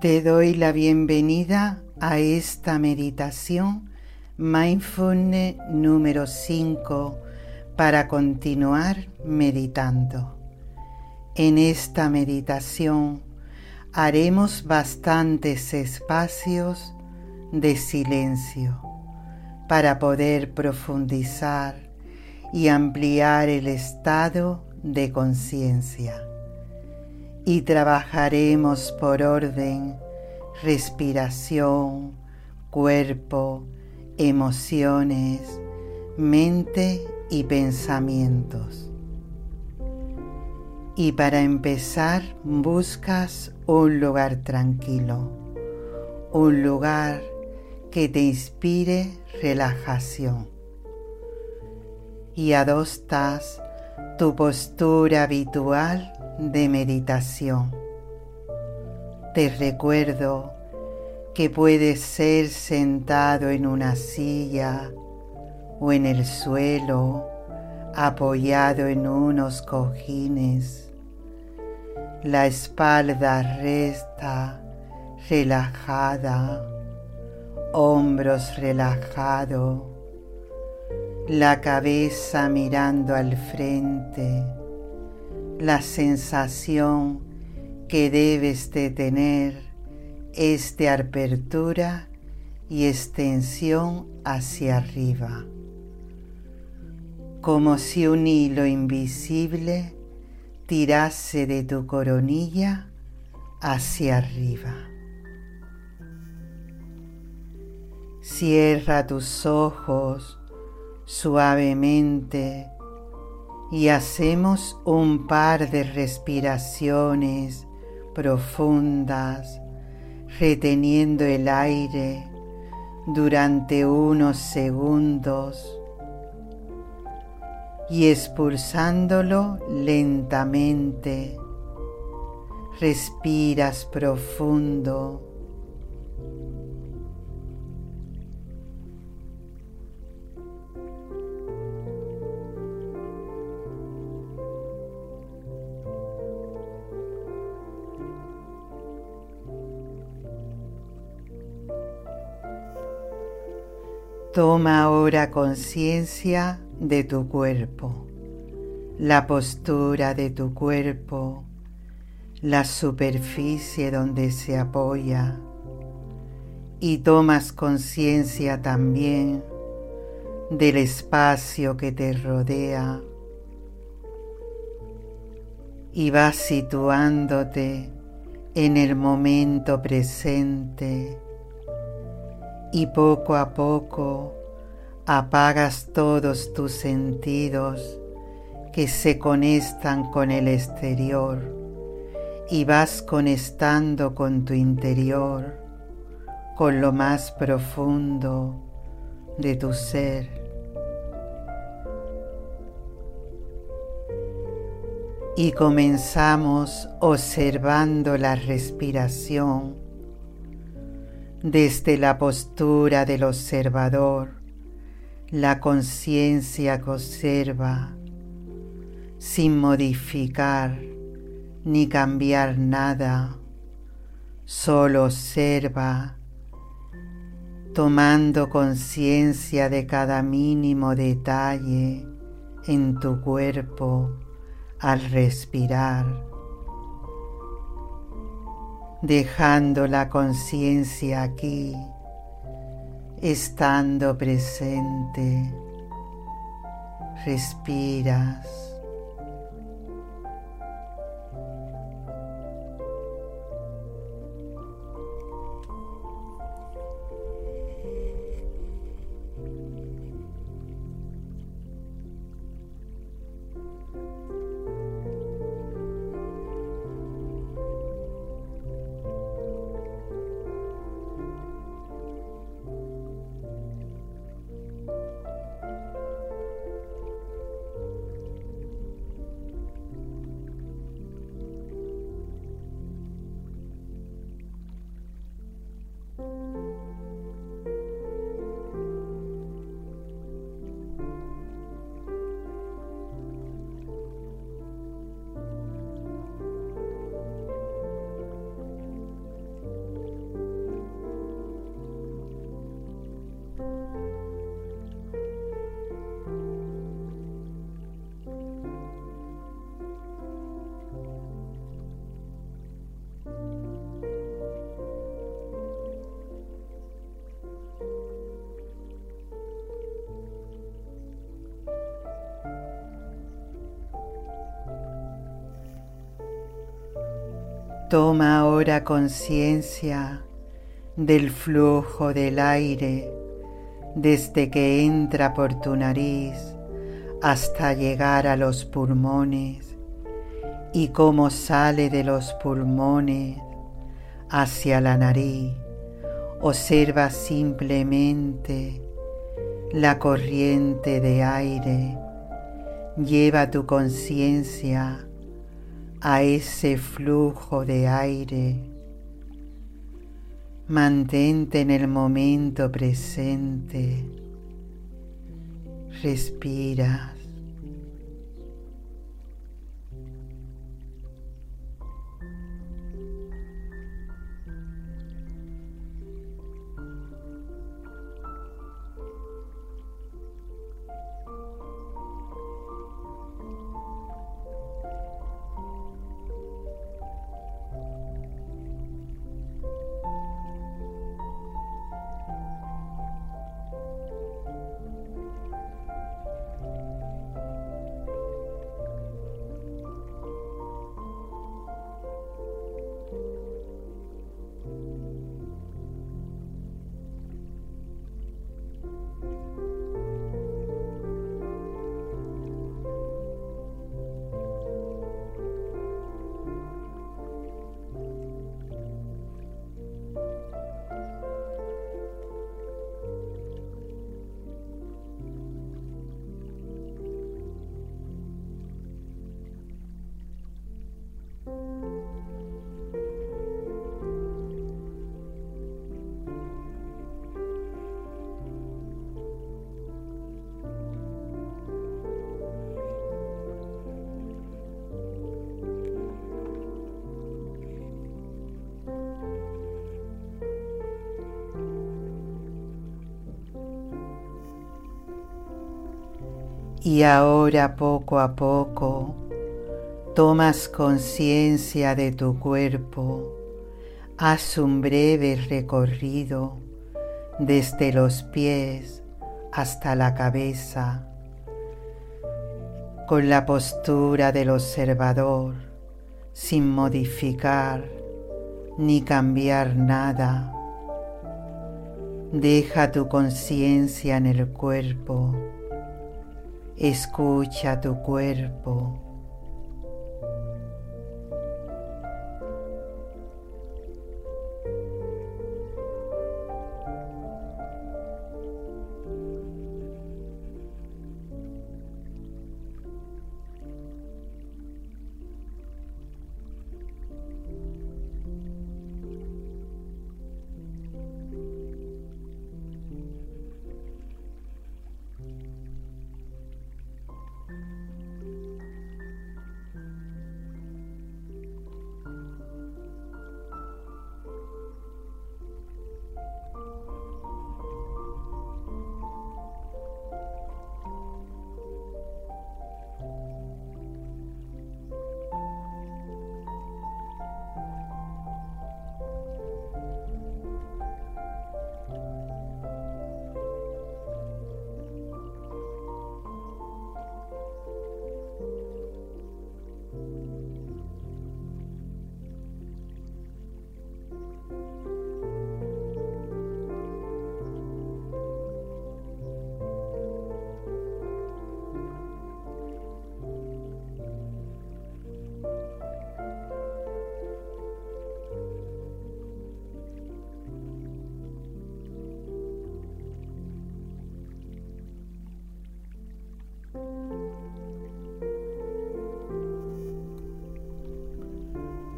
Te doy la bienvenida a esta meditación Mindfulness número 5 para continuar meditando. En esta meditación haremos bastantes espacios de silencio para poder profundizar y ampliar el estado de conciencia y trabajaremos por orden, respiración, cuerpo, emociones, mente y pensamientos. Y para empezar buscas un lugar tranquilo, un lugar que te inspire relajación. Y adoptas tu postura habitual de meditación. Te recuerdo que puedes ser sentado en una silla o en el suelo, apoyado en unos cojines. La espalda resta relajada, hombros relajados, la cabeza mirando al frente la sensación que debes de tener es de apertura y extensión hacia arriba, como si un hilo invisible tirase de tu coronilla hacia arriba. Cierra tus ojos suavemente y hacemos un par de respiraciones profundas, reteniendo el aire durante unos segundos y expulsándolo lentamente. Respiras profundo Toma ahora conciencia de tu cuerpo, la postura de tu cuerpo, la superficie donde se apoya y tomas conciencia también del espacio que te rodea y vas situándote en el momento presente y poco a poco apagas todos tus sentidos que se conectan con el exterior y vas conectando con tu interior, con lo más profundo de tu ser. Y comenzamos observando la respiración desde la postura del observador, la conciencia que observa sin modificar ni cambiar nada, solo observa, tomando conciencia de cada mínimo detalle en tu cuerpo al respirar dejando la conciencia aquí, estando presente, respiras. Toma ahora conciencia del flujo del aire desde que entra por tu nariz hasta llegar a los pulmones y cómo sale de los pulmones hacia la nariz. Observa simplemente la corriente de aire. Lleva tu conciencia a ese flujo de aire. Mantente en el momento presente. Respira. Y ahora poco a poco tomas conciencia de tu cuerpo, haz un breve recorrido desde los pies hasta la cabeza, con la postura del observador, sin modificar ni cambiar nada. Deja tu conciencia en el cuerpo Escucha tu cuerpo.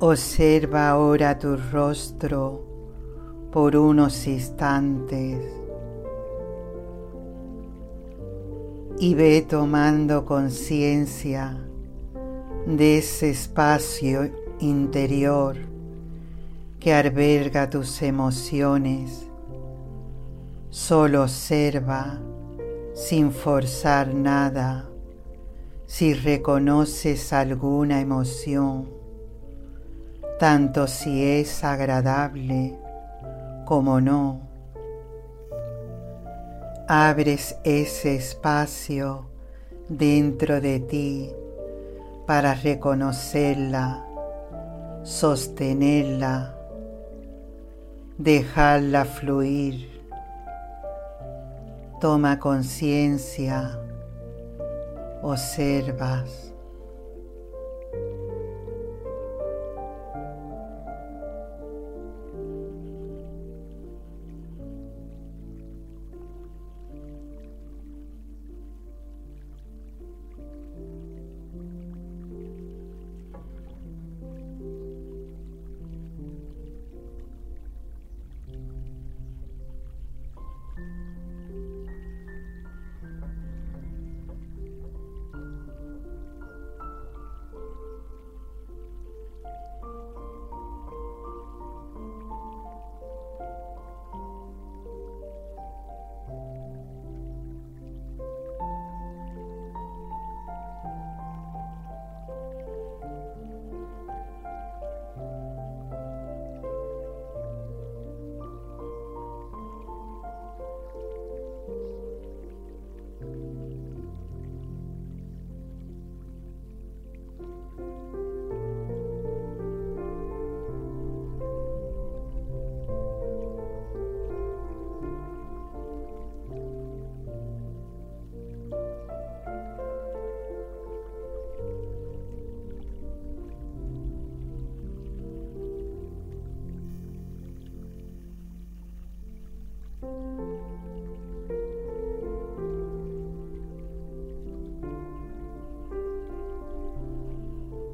Observa ahora tu rostro por unos instantes y ve tomando conciencia de ese espacio interior que alberga tus emociones. Solo observa sin forzar nada si reconoces alguna emoción tanto si es agradable como no. Abres ese espacio dentro de ti para reconocerla. sostenerla, dejarla fluir. Toma conciencia, observas.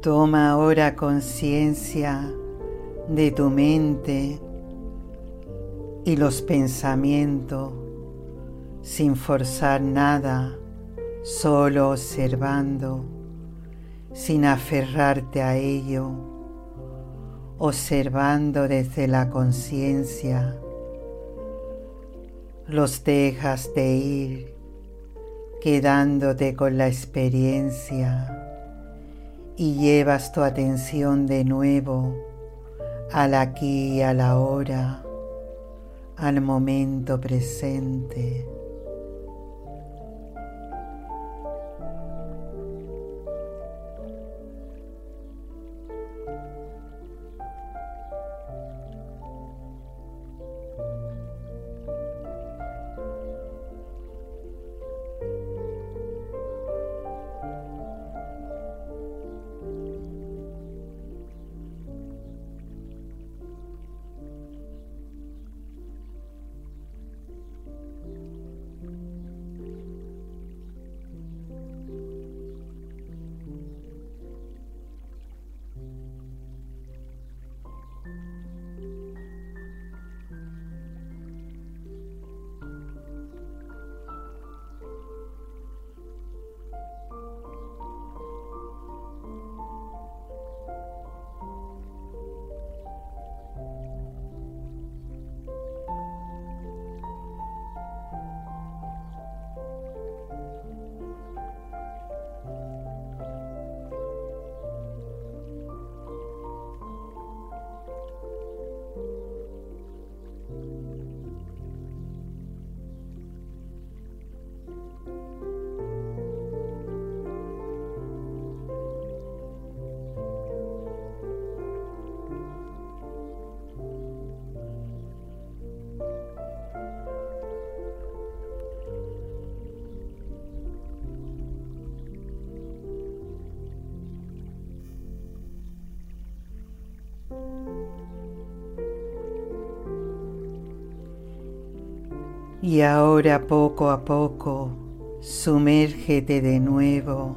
Toma ahora conciencia de tu mente y los pensamientos sin forzar nada, solo observando, sin aferrarte a ello, observando desde la conciencia. Los dejas de ir, quedándote con la experiencia y llevas tu atención de nuevo al aquí y a la hora, al momento presente. Y ahora poco a poco sumérgete de nuevo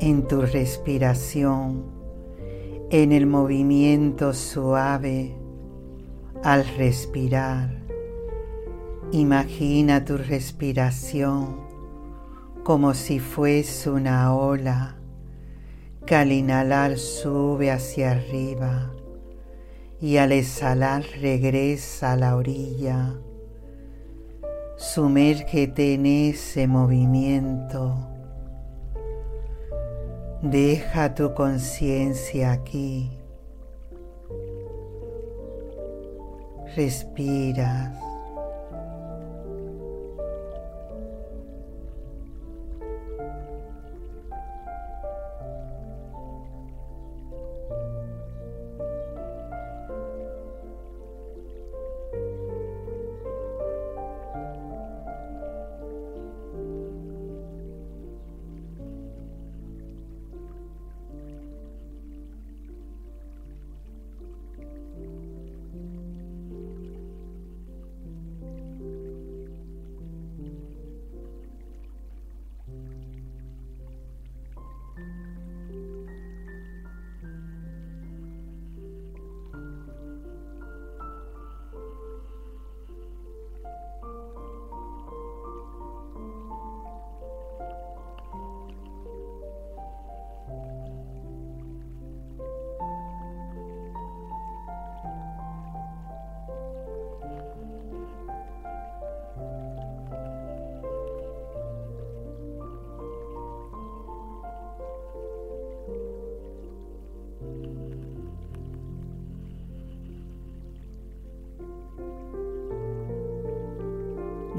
en tu respiración, en el movimiento suave al respirar. Imagina tu respiración como si fuese una ola que al inhalar sube hacia arriba y al exhalar regresa a la orilla Sumérgete en ese movimiento. Deja tu conciencia aquí. Respiras.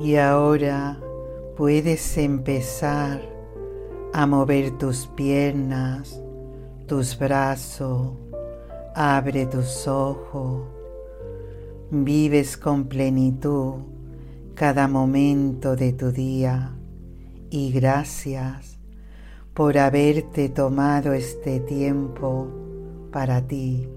Y ahora puedes empezar a mover tus piernas, tus brazos, abre tus ojos, vives con plenitud cada momento de tu día y gracias por haberte tomado este tiempo para ti.